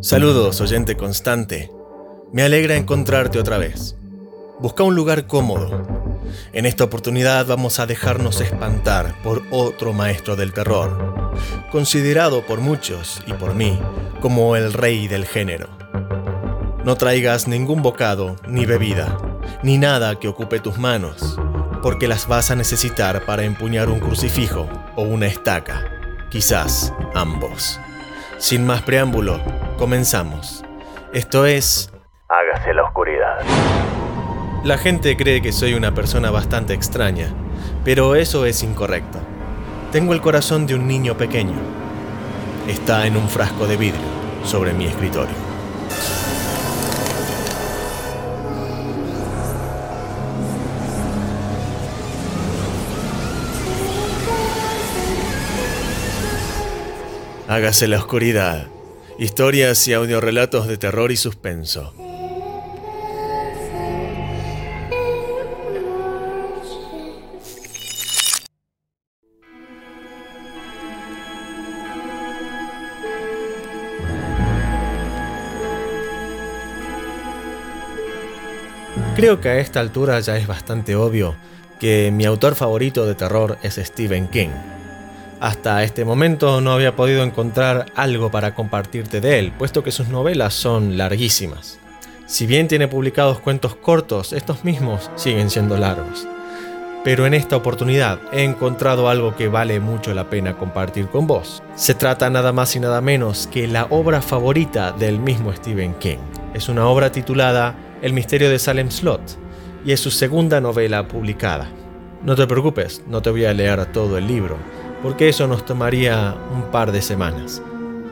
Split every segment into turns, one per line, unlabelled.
Saludos, oyente constante. Me alegra encontrarte otra vez. Busca un lugar cómodo. En esta oportunidad vamos a dejarnos espantar por otro maestro del terror, considerado por muchos y por mí como el rey del género. No traigas ningún bocado, ni bebida, ni nada que ocupe tus manos, porque las vas a necesitar para empuñar un crucifijo o una estaca, quizás ambos. Sin más preámbulo, comenzamos. Esto es...
Hágase la oscuridad.
La gente cree que soy una persona bastante extraña, pero eso es incorrecto. Tengo el corazón de un niño pequeño. Está en un frasco de vidrio sobre mi escritorio. Hágase la oscuridad. Historias y audiorelatos de terror y suspenso. Creo que a esta altura ya es bastante obvio que mi autor favorito de terror es Stephen King. Hasta este momento no había podido encontrar algo para compartirte de él, puesto que sus novelas son larguísimas. Si bien tiene publicados cuentos cortos, estos mismos siguen siendo largos. Pero en esta oportunidad he encontrado algo que vale mucho la pena compartir con vos. Se trata nada más y nada menos que la obra favorita del mismo Stephen King. Es una obra titulada El misterio de Salem Slot y es su segunda novela publicada. No te preocupes, no te voy a leer todo el libro, porque eso nos tomaría un par de semanas.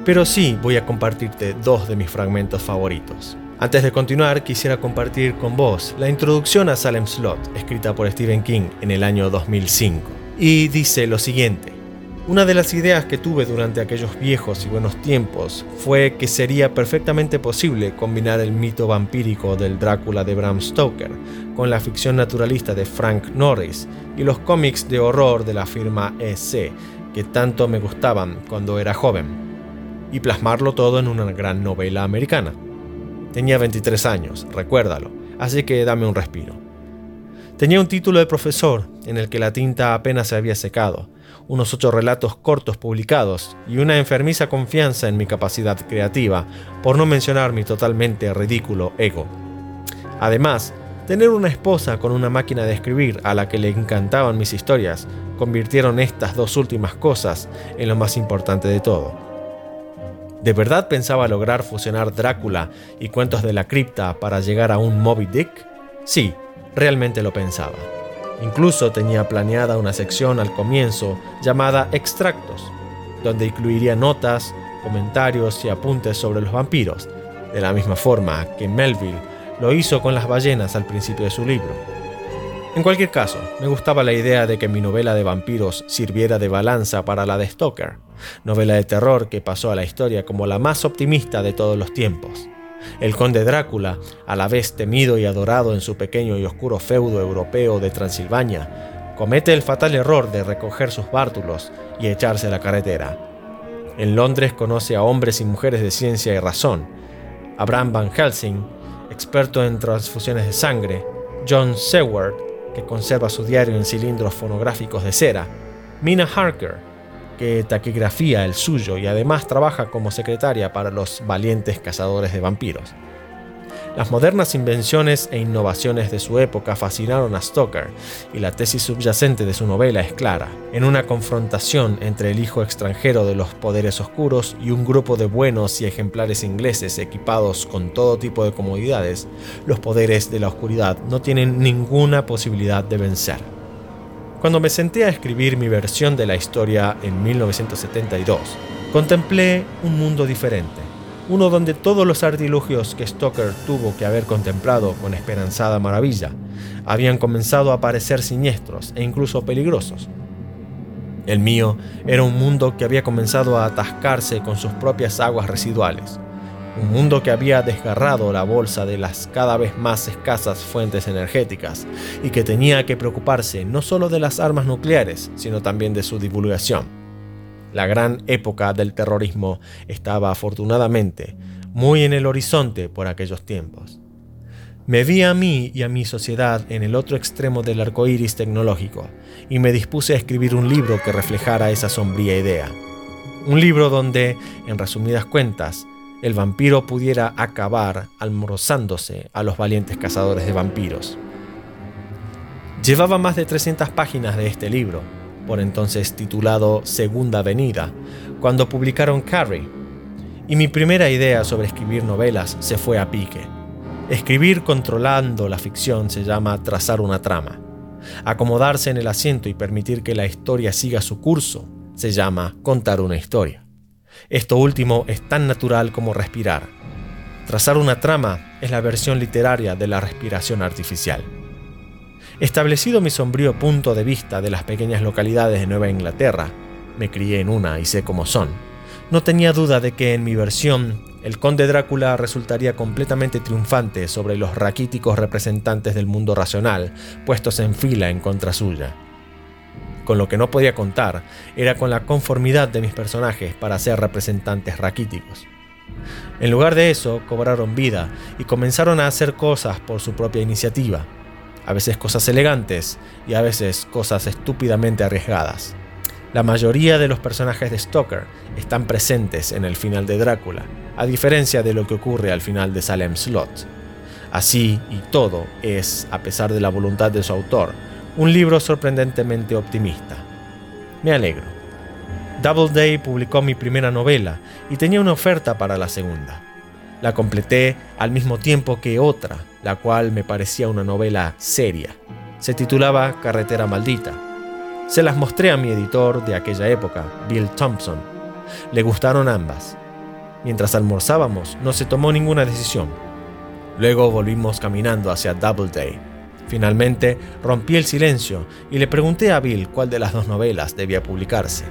Pero sí voy a compartirte dos de mis fragmentos favoritos. Antes de continuar, quisiera compartir con vos la introducción a Salem Slot, escrita por Stephen King en el año 2005. Y dice lo siguiente. Una de las ideas que tuve durante aquellos viejos y buenos tiempos fue que sería perfectamente posible combinar el mito vampírico del Drácula de Bram Stoker con la ficción naturalista de Frank Norris y los cómics de horror de la firma EC, que tanto me gustaban cuando era joven, y plasmarlo todo en una gran novela americana. Tenía 23 años, recuérdalo, así que dame un respiro. Tenía un título de profesor en el que la tinta apenas se había secado, unos ocho relatos cortos publicados y una enfermiza confianza en mi capacidad creativa, por no mencionar mi totalmente ridículo ego. Además, tener una esposa con una máquina de escribir a la que le encantaban mis historias convirtieron estas dos últimas cosas en lo más importante de todo. ¿De verdad pensaba lograr fusionar Drácula y cuentos de la cripta para llegar a un Moby Dick? Sí, realmente lo pensaba. Incluso tenía planeada una sección al comienzo llamada Extractos, donde incluiría notas, comentarios y apuntes sobre los vampiros, de la misma forma que Melville lo hizo con las ballenas al principio de su libro. En cualquier caso, me gustaba la idea de que mi novela de vampiros sirviera de balanza para la de Stoker, novela de terror que pasó a la historia como la más optimista de todos los tiempos. El conde Drácula, a la vez temido y adorado en su pequeño y oscuro feudo europeo de Transilvania, comete el fatal error de recoger sus bártulos y echarse a la carretera. En Londres conoce a hombres y mujeres de ciencia y razón. Abraham Van Helsing, experto en transfusiones de sangre, John Seward, que conserva su diario en cilindros fonográficos de cera, Mina Harker, que taquigrafía el suyo y además trabaja como secretaria para los valientes cazadores de vampiros. Las modernas invenciones e innovaciones de su época fascinaron a Stoker, y la tesis subyacente de su novela es clara, en una confrontación entre el hijo extranjero de los poderes oscuros y un grupo de buenos y ejemplares ingleses equipados con todo tipo de comodidades, los poderes de la oscuridad no tienen ninguna posibilidad de vencer. Cuando me senté a escribir mi versión de la historia en 1972, contemplé un mundo diferente, uno donde todos los artilugios que Stoker tuvo que haber contemplado con esperanzada maravilla habían comenzado a parecer siniestros e incluso peligrosos. El mío era un mundo que había comenzado a atascarse con sus propias aguas residuales, un mundo que había desgarrado la bolsa de las cada vez más escasas fuentes energéticas y que tenía que preocuparse no solo de las armas nucleares, sino también de su divulgación. La gran época del terrorismo estaba afortunadamente muy en el horizonte por aquellos tiempos. Me vi a mí y a mi sociedad en el otro extremo del arco iris tecnológico y me dispuse a escribir un libro que reflejara esa sombría idea. Un libro donde, en resumidas cuentas, el vampiro pudiera acabar almorzándose a los valientes cazadores de vampiros. Llevaba más de 300 páginas de este libro, por entonces titulado Segunda Avenida, cuando publicaron Carrie, y mi primera idea sobre escribir novelas se fue a pique. Escribir controlando la ficción se llama trazar una trama. Acomodarse en el asiento y permitir que la historia siga su curso se llama contar una historia. Esto último es tan natural como respirar. Trazar una trama es la versión literaria de la respiración artificial. Establecido mi sombrío punto de vista de las pequeñas localidades de Nueva Inglaterra, me crié en una y sé cómo son, no tenía duda de que en mi versión el conde Drácula resultaría completamente triunfante sobre los raquíticos representantes del mundo racional, puestos en fila en contra suya. Con lo que no podía contar era con la conformidad de mis personajes para ser representantes raquíticos. En lugar de eso, cobraron vida y comenzaron a hacer cosas por su propia iniciativa, a veces cosas elegantes y a veces cosas estúpidamente arriesgadas. La mayoría de los personajes de Stoker están presentes en el final de Drácula, a diferencia de lo que ocurre al final de Salem Slot. Así y todo es, a pesar de la voluntad de su autor, un libro sorprendentemente optimista. Me alegro. Doubleday publicó mi primera novela y tenía una oferta para la segunda. La completé al mismo tiempo que otra, la cual me parecía una novela seria. Se titulaba Carretera Maldita. Se las mostré a mi editor de aquella época, Bill Thompson. Le gustaron ambas. Mientras almorzábamos, no se tomó ninguna decisión. Luego volvimos caminando hacia Doubleday. Finalmente rompí el silencio y le pregunté a Bill cuál de las dos novelas debía publicarse.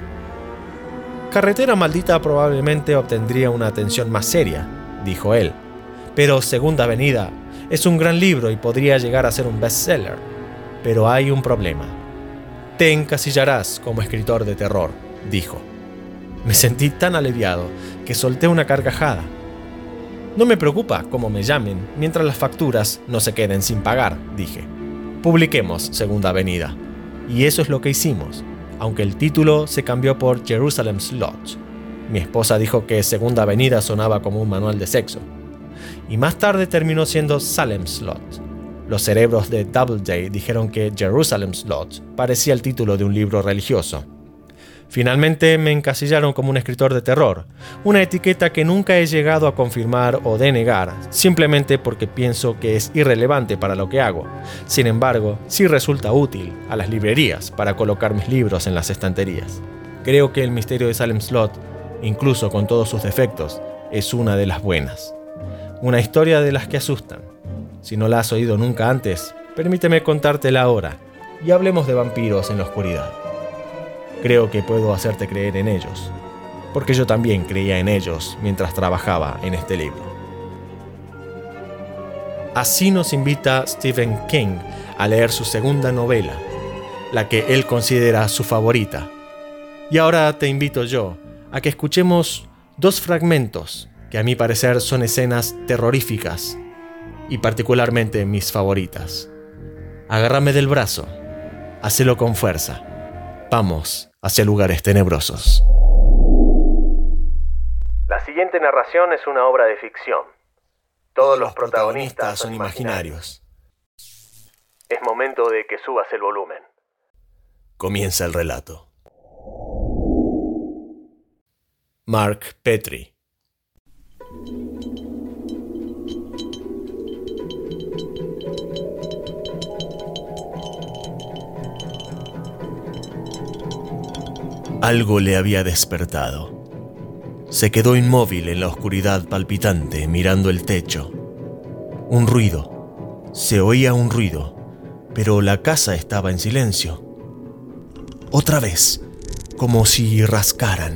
Carretera Maldita probablemente obtendría una atención más seria, dijo él. Pero Segunda Avenida es un gran libro y podría llegar a ser un bestseller. Pero hay un problema. Te encasillarás como escritor de terror, dijo. Me sentí tan aliviado que solté una carcajada. No me preocupa cómo me llamen mientras las facturas no se queden sin pagar, dije. Publiquemos Segunda Avenida. Y eso es lo que hicimos, aunque el título se cambió por Jerusalem's Lodge. Mi esposa dijo que Segunda Avenida sonaba como un manual de sexo. Y más tarde terminó siendo Salem's Lodge. Los cerebros de Doubleday dijeron que Jerusalem's Lodge parecía el título de un libro religioso. Finalmente me encasillaron como un escritor de terror, una etiqueta que nunca he llegado a confirmar o denegar, simplemente porque pienso que es irrelevante para lo que hago. Sin embargo, sí resulta útil a las librerías para colocar mis libros en las estanterías. Creo que el misterio de Salem Slot incluso con todos sus defectos, es una de las buenas. Una historia de las que asustan. Si no la has oído nunca antes, permíteme contártela ahora y hablemos de vampiros en la oscuridad. Creo que puedo hacerte creer en ellos, porque yo también creía en ellos mientras trabajaba en este libro. Así nos invita Stephen King a leer su segunda novela, la que él considera su favorita. Y ahora te invito yo a que escuchemos dos fragmentos que a mi parecer son escenas terroríficas y particularmente mis favoritas. Agárrame del brazo, hacelo con fuerza. Vamos hacia lugares tenebrosos.
La siguiente narración es una obra de ficción. Todos los protagonistas son imaginarios. Es momento de que subas el volumen.
Comienza el relato. Mark Petrie. Algo le había despertado. Se quedó inmóvil en la oscuridad palpitante mirando el techo. Un ruido. Se oía un ruido, pero la casa estaba en silencio. Otra vez, como si rascaran.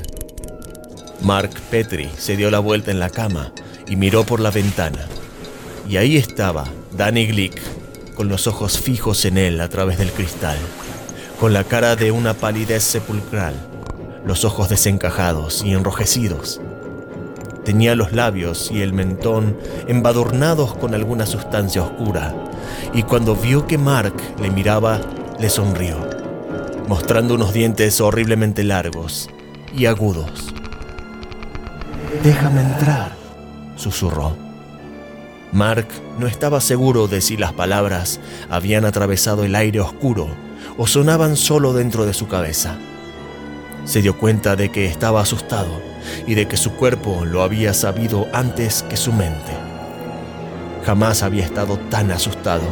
Mark Petrie se dio la vuelta en la cama y miró por la ventana. Y ahí estaba Danny Glick, con los ojos fijos en él a través del cristal, con la cara de una palidez sepulcral, los ojos desencajados y enrojecidos. Tenía los labios y el mentón embadurnados con alguna sustancia oscura, y cuando vio que Mark le miraba, le sonrió, mostrando unos dientes horriblemente largos y agudos. Déjame entrar, susurró. Mark no estaba seguro de si las palabras habían atravesado el aire oscuro o sonaban solo dentro de su cabeza. Se dio cuenta de que estaba asustado y de que su cuerpo lo había sabido antes que su mente. Jamás había estado tan asustado,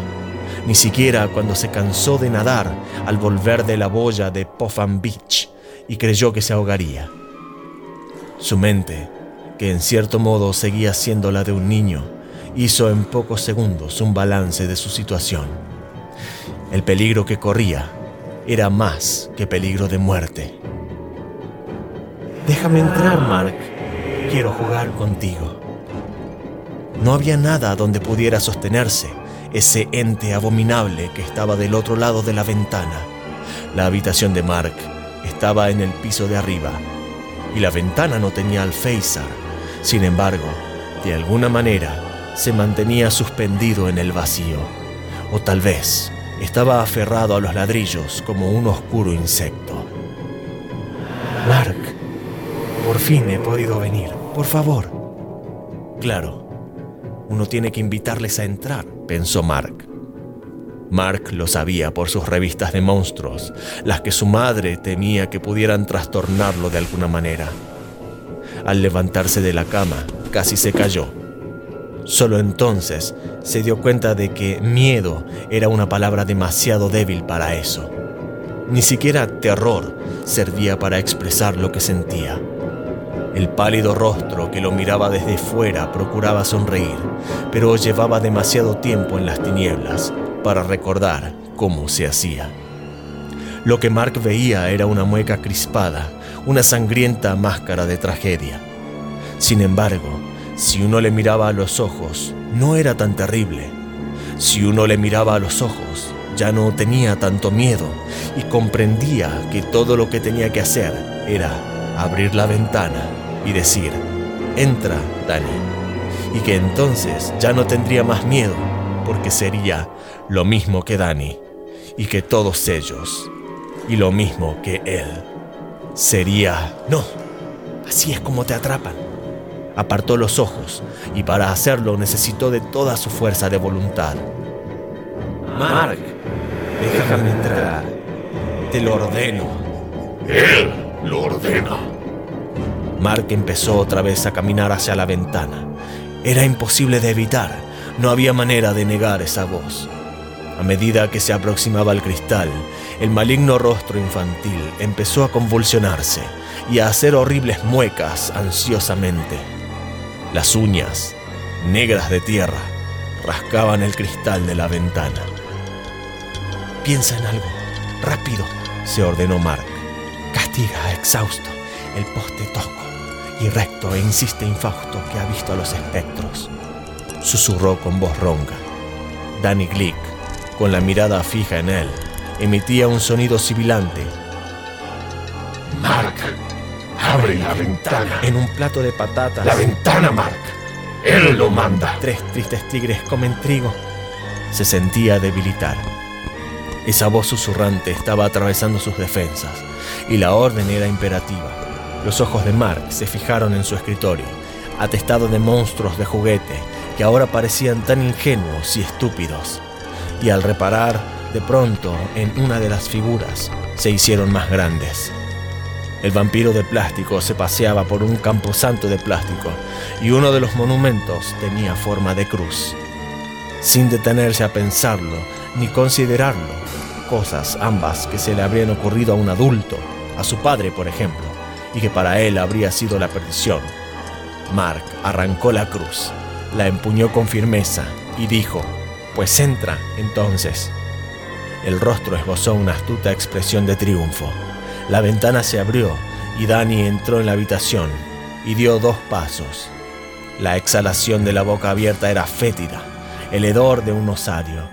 ni siquiera cuando se cansó de nadar al volver de la boya de Popham Beach y creyó que se ahogaría. Su mente, que en cierto modo seguía siendo la de un niño, hizo en pocos segundos un balance de su situación. El peligro que corría era más que peligro de muerte. Déjame entrar, Mark. Quiero jugar contigo. No había nada donde pudiera sostenerse ese ente abominable que estaba del otro lado de la ventana. La habitación de Mark estaba en el piso de arriba y la ventana no tenía alféizar. Sin embargo, de alguna manera se mantenía suspendido en el vacío. O tal vez estaba aferrado a los ladrillos como un oscuro insecto. Mark, por fin he podido venir. Por favor. Claro, uno tiene que invitarles a entrar, pensó Mark. Mark lo sabía por sus revistas de monstruos, las que su madre temía que pudieran trastornarlo de alguna manera. Al levantarse de la cama, casi se cayó. Solo entonces se dio cuenta de que miedo era una palabra demasiado débil para eso. Ni siquiera terror servía para expresar lo que sentía. El pálido rostro que lo miraba desde fuera procuraba sonreír, pero llevaba demasiado tiempo en las tinieblas para recordar cómo se hacía. Lo que Mark veía era una mueca crispada, una sangrienta máscara de tragedia. Sin embargo, si uno le miraba a los ojos, no era tan terrible. Si uno le miraba a los ojos, ya no tenía tanto miedo y comprendía que todo lo que tenía que hacer era abrir la ventana y decir, entra, Dani. Y que entonces ya no tendría más miedo, porque sería lo mismo que Dani, y que todos ellos, y lo mismo que él. Sería, no, así es como te atrapan. Apartó los ojos, y para hacerlo necesitó de toda su fuerza de voluntad. Mark, déjame entrar. Te lo ordeno.
Él lo ordena.
Mark empezó otra vez a caminar hacia la ventana. Era imposible de evitar, no había manera de negar esa voz. A medida que se aproximaba al cristal, el maligno rostro infantil empezó a convulsionarse y a hacer horribles muecas ansiosamente. Las uñas, negras de tierra, rascaban el cristal de la ventana. Piensa en algo, rápido, se ordenó Mark. Castiga, exhausto, el poste tosco y recto e insiste infausto que ha visto a los espectros. Susurró con voz ronca. Danny Glick, con la mirada fija en él, emitía un sonido sibilante.
Mark, abre la ventana.
En un plato de patatas.
La ventana, Mark. Él lo manda.
Tres tristes tigres comen trigo. Se sentía debilitar. Esa voz susurrante estaba atravesando sus defensas y la orden era imperativa. Los ojos de Mark se fijaron en su escritorio, atestado de monstruos de juguete que ahora parecían tan ingenuos y estúpidos. Y al reparar de pronto en una de las figuras, se hicieron más grandes. El vampiro de plástico se paseaba por un camposanto de plástico y uno de los monumentos tenía forma de cruz. Sin detenerse a pensarlo ni considerarlo, cosas ambas que se le habrían ocurrido a un adulto, a su padre por ejemplo, que para él habría sido la perdición. Mark arrancó la cruz, la empuñó con firmeza y dijo, pues entra entonces. El rostro esbozó una astuta expresión de triunfo. La ventana se abrió y Danny entró en la habitación y dio dos pasos. La exhalación de la boca abierta era fétida, el hedor de un osario.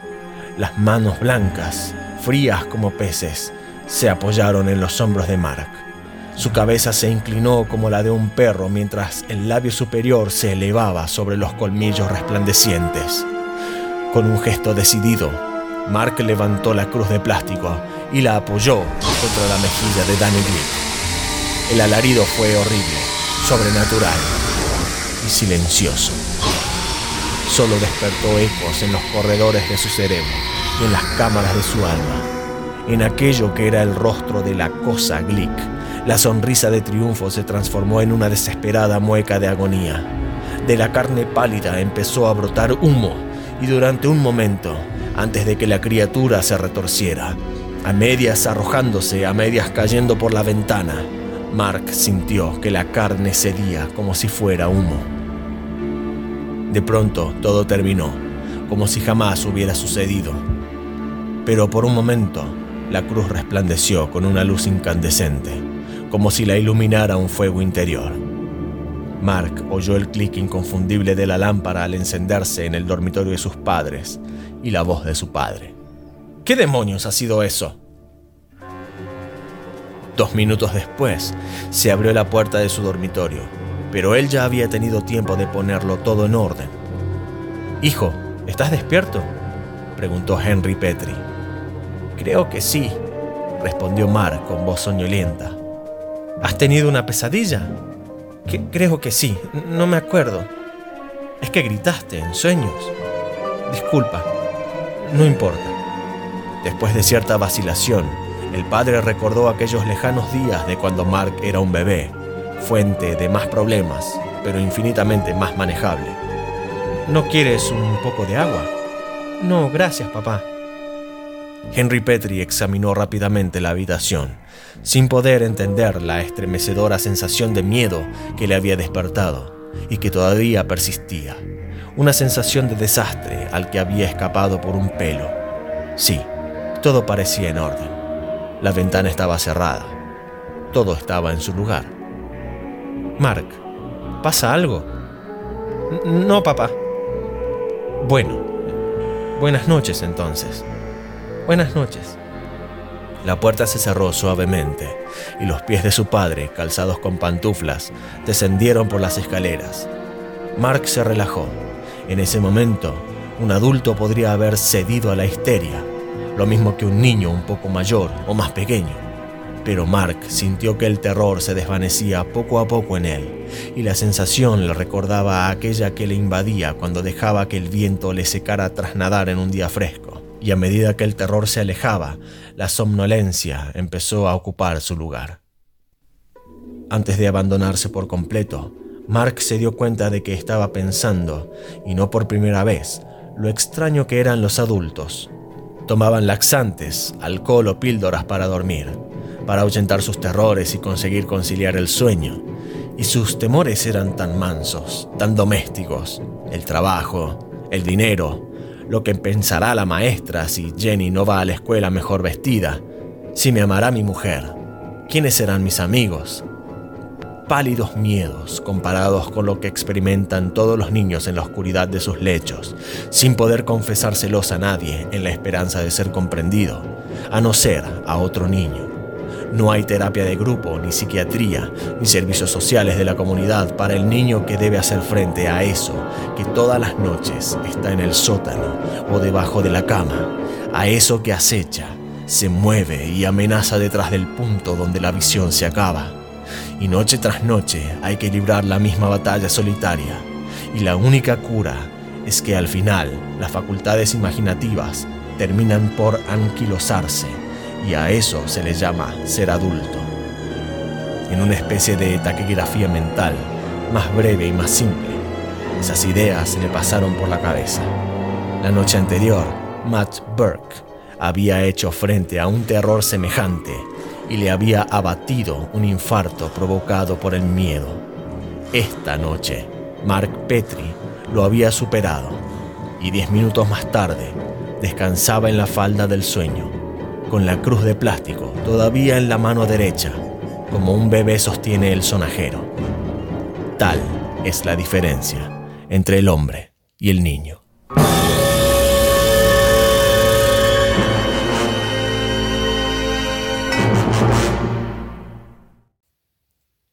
Las manos blancas, frías como peces, se apoyaron en los hombros de Mark Su cabeza se inclinó como la de un perro mientras el labio superior se elevaba sobre los colmillos resplandecientes. Con un gesto decidido, Mark levantó la cruz de plástico y la apoyó contra la mejilla de Danny Glick. El alarido fue horrible, sobrenatural y silencioso. Solo despertó ecos en los corredores de su cerebro y en las cámaras de su alma. En aquello que era el rostro de la cosa Glick, la sonrisa de triunfo se transformó en una desesperada mueca de agonía. De la carne pálida empezó a brotar humo y durante un momento, antes de que la criatura se retorciera, a medias arrojándose, a medias cayendo por la ventana, Mark sintió que la carne cedía como si fuera humo. De pronto todo terminó, como si jamás hubiera sucedido. Pero por un momento, la cruz resplandeció con una luz incandescente, como si la iluminara un fuego interior. Mark oyó el clic inconfundible de la lámpara al encenderse en el dormitorio de sus padres y la voz de su padre. ¿Qué demonios ha sido eso? Dos minutos después, se abrió la puerta de su dormitorio, pero él ya había tenido tiempo de ponerlo todo en orden. Hijo, ¿estás despierto? preguntó Henry Petri. Creo que sí, respondió Mark con voz soñolienta. ¿Has tenido una pesadilla? creo que sí, no me acuerdo. Es que gritaste en sueños. Disculpa, no importa. Después de cierta vacilación, el padre recordó aquellos lejanos días de cuando Mark era un bebé, fuente de más problemas, pero infinitamente más manejable. ¿No quieres un poco de agua? No, gracias, papá. Henry Petrie examinó rápidamente la habitación, sin poder entender la estremecedora sensación de miedo que le había despertado y que todavía persistía. Una sensación de desastre al que había escapado por un pelo. Sí, todo parecía en orden. La ventana estaba cerrada. Todo estaba en su lugar. Mark, ¿pasa algo? No, papá. Bueno, buenas noches entonces. Buenas noches. La puerta se cerró suavemente y los pies de su padre, calzados con pantuflas, descendieron por las escaleras. Mark se relajó. En ese momento, un adulto podría haber cedido a la histeria, lo mismo que un niño un poco mayor o más pequeño. Pero Mark sintió que el terror se desvanecía poco a poco en él, y la sensación le recordaba a aquella que le invadía cuando dejaba que el viento le secara tras nadar en un día fresco y a medida que el terror se alejaba, la somnolencia empezó a ocupar su lugar. Antes de abandonarse por completo, Mark se dio cuenta de que estaba pensando, y no por primera vez, lo extraño que eran los adultos. Tomaban laxantes, alcohol o píldoras para dormir, para ahuyentar sus terrores y conseguir conciliar el sueño. Y sus temores eran tan mansos, tan domésticos. El trabajo, el dinero, lo que pensará la maestra si Jenny no va a la escuela mejor vestida, si me amará mi mujer, quiénes serán mis amigos. Pálidos miedos comparados con lo que experimentan todos los niños en la oscuridad de sus lechos, sin poder confesárselos a nadie en la esperanza de ser comprendido, a no ser a otro niño. No hay terapia de grupo, ni psiquiatría, ni servicios sociales de la comunidad para el niño que debe hacer frente a eso que todas las noches está en el sótano o debajo de la cama, a eso que acecha, se mueve y amenaza detrás del punto donde la visión se acaba. Y noche tras noche hay que librar la misma batalla solitaria. Y la única cura es que al final las facultades imaginativas terminan por anquilosarse y a eso se le llama ser adulto. En una especie de taquigrafía mental, más breve y más simple, esas ideas le pasaron por la cabeza. La noche anterior, Matt Burke había hecho frente a un terror semejante y le había abatido un infarto provocado por el miedo. Esta noche, Mark Petri lo había superado y diez minutos más tarde descansaba en la falda del sueño con la cruz de plástico todavía en la mano derecha, como un bebé sostiene el sonajero. Tal es la diferencia entre el hombre y el niño.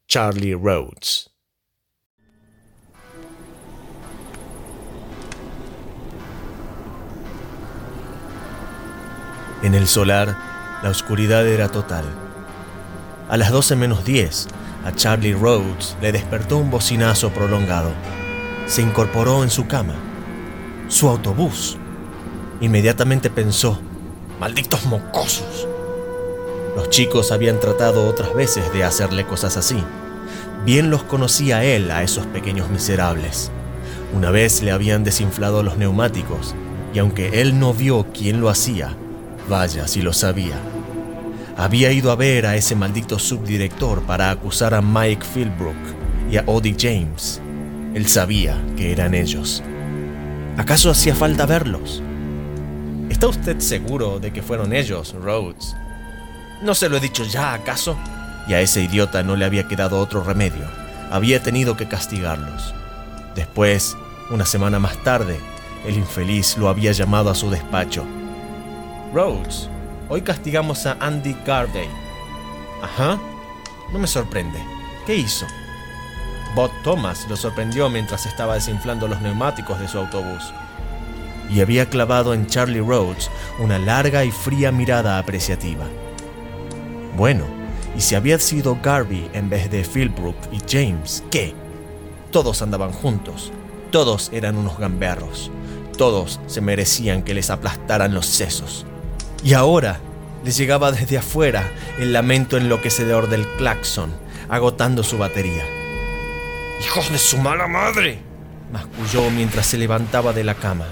Charlie Rhodes. En el solar, la oscuridad era total. A las 12 menos 10, a Charlie Rhodes le despertó un bocinazo prolongado. Se incorporó en su cama. Su autobús. Inmediatamente pensó, malditos mocosos. Los chicos habían tratado otras veces de hacerle cosas así. Bien los conocía él a esos pequeños miserables. Una vez le habían desinflado los neumáticos, y aunque él no vio quién lo hacía, vaya si lo sabía. Había ido a ver a ese maldito subdirector para acusar a Mike Philbrook y a Odie James. Él sabía que eran ellos. ¿Acaso hacía falta verlos? ¿Está usted seguro de que fueron ellos, Rhodes? ¿No se lo he dicho ya, acaso? Y a ese idiota no le había quedado otro remedio. Había tenido que castigarlos. Después, una semana más tarde, el infeliz lo había llamado a su despacho. Rhodes, hoy castigamos a Andy Garday. Ajá, no me sorprende. ¿Qué hizo? Bob Thomas lo sorprendió mientras estaba desinflando los neumáticos de su autobús. Y había clavado en Charlie Rhodes una larga y fría mirada apreciativa. Bueno, y si había sido Garvey en vez de Philbrook y James, ¿qué? Todos andaban juntos, todos eran unos gamberros, todos se merecían que les aplastaran los sesos. Y ahora les llegaba desde afuera el lamento enloquecedor del claxon, agotando su batería. ¡Hijos de su mala madre! masculló mientras se levantaba de la cama.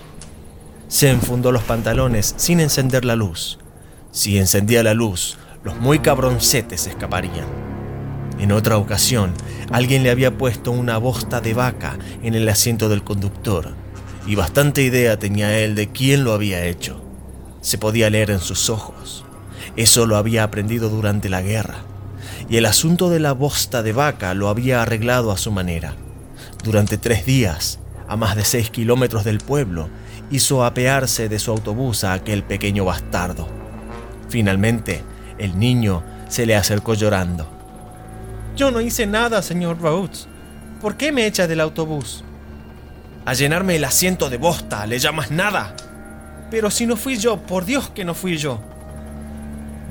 Se enfundó los pantalones sin encender la luz. Si encendía la luz, los muy cabroncetes escaparían. En otra ocasión, alguien le había puesto una bosta de vaca en el asiento del conductor, y bastante idea tenía él de quién lo había hecho. Se podía leer en sus ojos. Eso lo había aprendido durante la guerra, y el asunto de la bosta de vaca lo había arreglado a su manera. Durante tres días, a más de seis kilómetros del pueblo, hizo apearse de su autobús a aquel pequeño bastardo. Finalmente, el niño se le acercó llorando. Yo no hice nada, señor Rhodes. ¿Por qué me echa del autobús? A llenarme el asiento de bosta, ¿le llamas nada? Pero si no fui yo, por Dios que no fui yo.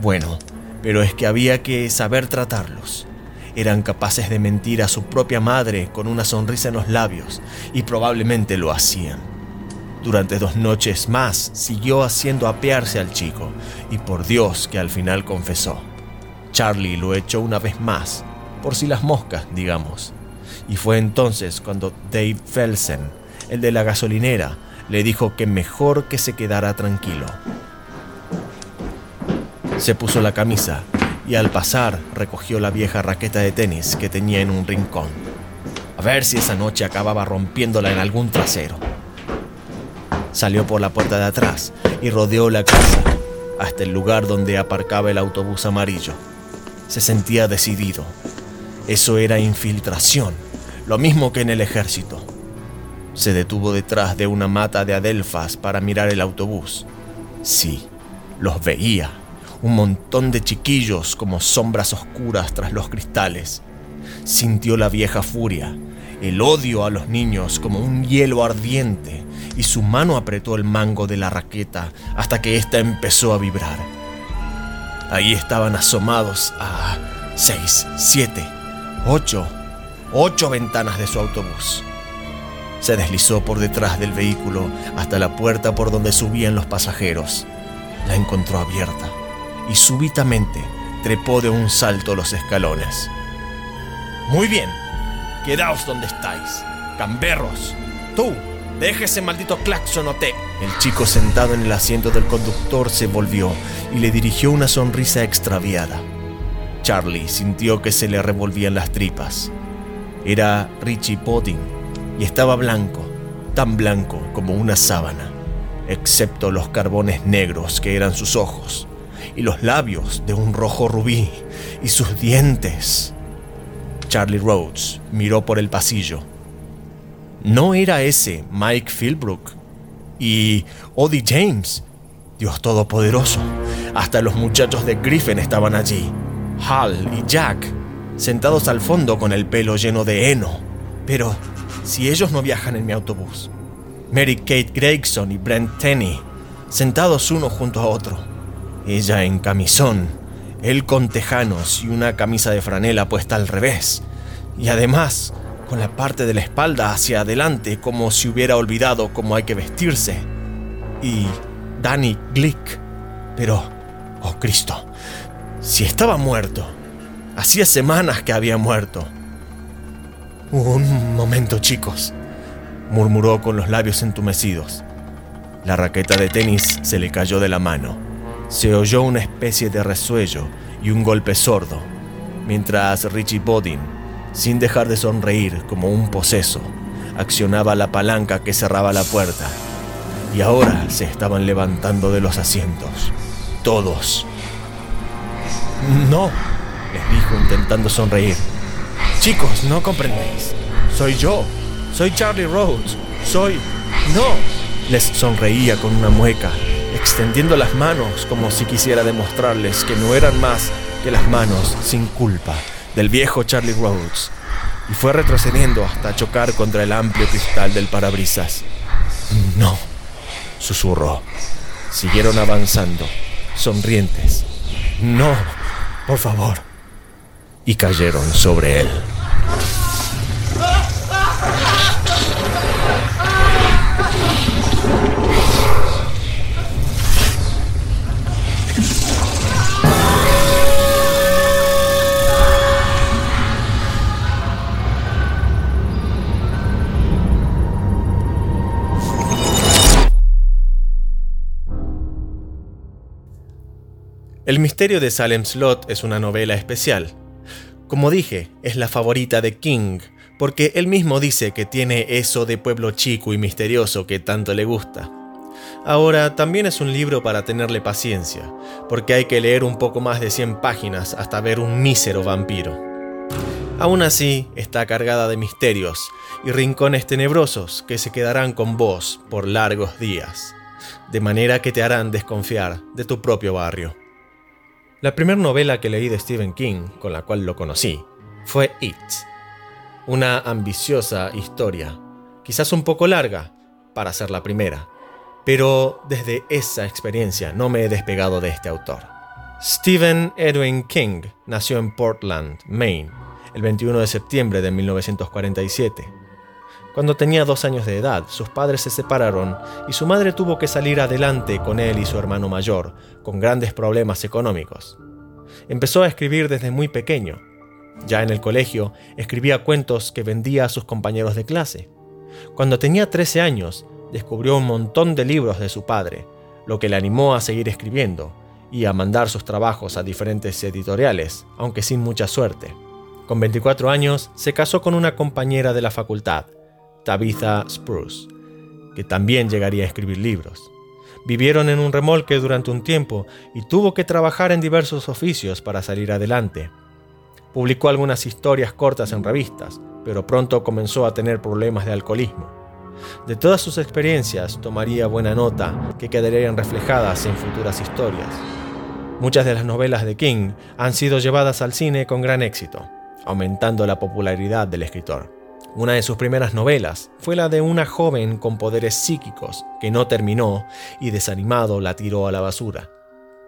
Bueno, pero es que había que saber tratarlos. Eran capaces de mentir a su propia madre con una sonrisa en los labios, y probablemente lo hacían. Durante dos noches más siguió haciendo apearse al chico, y por Dios que al final confesó. Charlie lo echó una vez más, por si las moscas, digamos. Y fue entonces cuando Dave Felsen, el de la gasolinera, le dijo que mejor que se quedara tranquilo. Se puso la camisa y al pasar recogió la vieja raqueta de tenis que tenía en un rincón. A ver si esa noche acababa rompiéndola en algún trasero. Salió por la puerta de atrás y rodeó la casa hasta el lugar donde aparcaba el autobús amarillo. Se sentía decidido. Eso era infiltración, lo mismo que en el ejército. Se detuvo detrás de una mata de adelfas para mirar el autobús. Sí, los veía. Un montón de chiquillos como sombras oscuras tras los cristales. Sintió la vieja furia, el odio a los niños como un hielo ardiente y su mano apretó el mango de la raqueta hasta que ésta empezó a vibrar. Ahí estaban asomados a seis, siete, ocho, ocho ventanas de su autobús. Se deslizó por detrás del vehículo hasta la puerta por donde subían los pasajeros. La encontró abierta y súbitamente trepó de un salto los escalones. Muy bien, quedaos donde estáis, camberros. Tú, Deje ese maldito claxon o te... El chico sentado en el asiento del conductor se volvió y le dirigió una sonrisa extraviada. Charlie sintió que se le revolvían las tripas. Era Richie Podding y estaba blanco, tan blanco como una sábana, excepto los carbones negros que eran sus ojos, y los labios de un rojo rubí, y sus dientes. Charlie Rhodes miró por el pasillo no era ese Mike Philbrook. Y Odie James, Dios Todopoderoso. Hasta los muchachos de Griffin estaban allí. Hal y Jack. sentados al fondo con el pelo lleno de heno. Pero, si ellos no viajan en mi autobús. Mary Kate Gregson y Brent Tenney, sentados uno junto a otro. Ella en camisón, él con tejanos y una camisa de franela puesta al revés. Y además, con la parte de la espalda hacia adelante como si hubiera olvidado cómo hay que vestirse. Y Danny Glick. Pero, oh Cristo, si estaba muerto. Hacía semanas que había muerto. Un momento, chicos, murmuró con los labios entumecidos. La raqueta de tenis se le cayó de la mano. Se oyó una especie de resuello y un golpe sordo, mientras Richie Bodin, sin dejar de sonreír como un poseso, accionaba la palanca que cerraba la puerta. Y ahora se estaban levantando de los asientos. Todos. No, les dijo intentando sonreír. Chicos, no comprendéis. Soy yo. Soy Charlie Rhodes. Soy... No. Les sonreía con una mueca, extendiendo las manos como si quisiera demostrarles que no eran más que las manos sin culpa del viejo Charlie Rhodes. Y fue retrocediendo hasta chocar contra el amplio cristal del parabrisas. No, susurró. Siguieron avanzando, sonrientes. No, por favor. Y cayeron sobre él. El misterio de Salem Slot es una novela especial. Como dije, es la favorita de King, porque él mismo dice que tiene eso de pueblo chico y misterioso que tanto le gusta. Ahora, también es un libro para tenerle paciencia, porque hay que leer un poco más de 100 páginas hasta ver un mísero vampiro. Aún así, está cargada de misterios y rincones tenebrosos que se quedarán con vos por largos días, de manera que te harán desconfiar de tu propio barrio. La primera novela que leí de Stephen King, con la cual lo conocí, fue It. Una ambiciosa historia, quizás un poco larga para ser la primera, pero desde esa experiencia no me he despegado de este autor. Stephen Edwin King nació en Portland, Maine, el 21 de septiembre de 1947. Cuando tenía dos años de edad, sus padres se separaron y su madre tuvo que salir adelante con él y su hermano mayor, con grandes problemas económicos. Empezó a escribir desde muy pequeño. Ya en el colegio, escribía cuentos que vendía a sus compañeros de clase. Cuando tenía 13 años, descubrió un montón de libros de su padre, lo que le animó a seguir escribiendo y a mandar sus trabajos a diferentes editoriales, aunque sin mucha suerte. Con 24 años, se casó con una compañera de la facultad, Tabitha Spruce, que también llegaría a escribir libros. Vivieron en un remolque durante un tiempo y tuvo que trabajar en diversos oficios para salir adelante. Publicó algunas historias cortas en revistas, pero pronto comenzó a tener problemas de alcoholismo. De todas sus experiencias tomaría buena nota que quedarían reflejadas en futuras historias. Muchas de las novelas de King han sido llevadas al cine con gran éxito, aumentando la popularidad del escritor. Una de sus primeras novelas fue la de una joven con poderes psíquicos que no terminó y desanimado la tiró a la basura.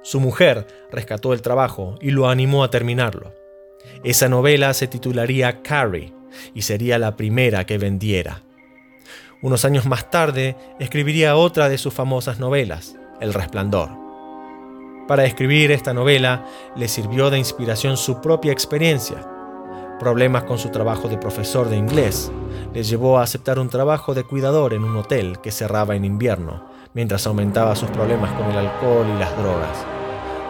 Su mujer rescató el trabajo y lo animó a terminarlo. Esa novela se titularía Carrie y sería la primera que vendiera. Unos años más tarde escribiría otra de sus famosas novelas, El Resplandor. Para escribir esta novela le sirvió de inspiración su propia experiencia, Problemas con su trabajo de profesor de inglés le llevó a aceptar un trabajo de cuidador en un hotel que cerraba en invierno, mientras aumentaba sus problemas con el alcohol y las drogas.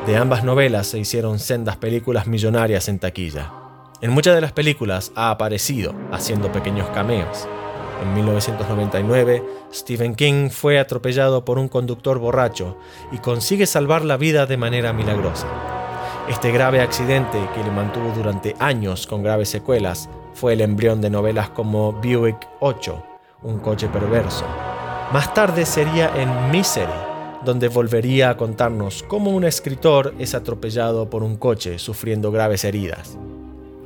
De ambas novelas se hicieron sendas películas millonarias en taquilla. En muchas de las películas ha aparecido haciendo pequeños cameos. En 1999, Stephen King fue atropellado por un conductor borracho y consigue salvar la vida de manera milagrosa. Este grave accidente, que le mantuvo durante años con graves secuelas, fue el embrión de novelas como Buick 8, Un coche perverso. Más tarde sería en Misery, donde volvería a contarnos cómo un escritor es atropellado por un coche sufriendo graves heridas.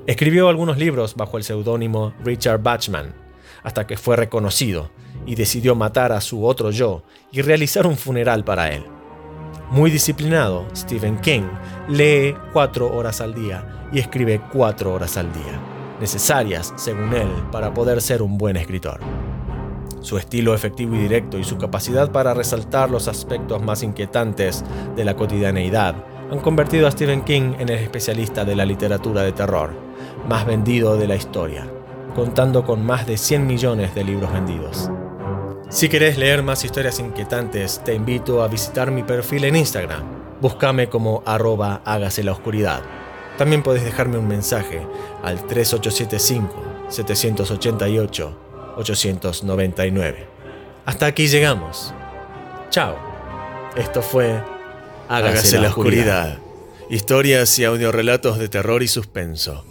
Escribió algunos libros bajo el seudónimo Richard Bachman, hasta que fue reconocido y decidió matar a su otro yo y realizar un funeral para él. Muy disciplinado, Stephen King lee cuatro horas al día y escribe cuatro horas al día, necesarias, según él, para poder ser un buen escritor. Su estilo efectivo y directo y su capacidad para resaltar los aspectos más inquietantes de la cotidianeidad han convertido a Stephen King en el especialista de la literatura de terror más vendido de la historia, contando con más de 100 millones de libros vendidos. Si querés leer más historias inquietantes, te invito a visitar mi perfil en Instagram. Búscame como arroba hágase la oscuridad. También podés dejarme un mensaje al 3875-788-899. Hasta aquí llegamos. Chao. Esto fue Hágase, la, oscuridad. Historias y audiorelatos de terror y suspenso.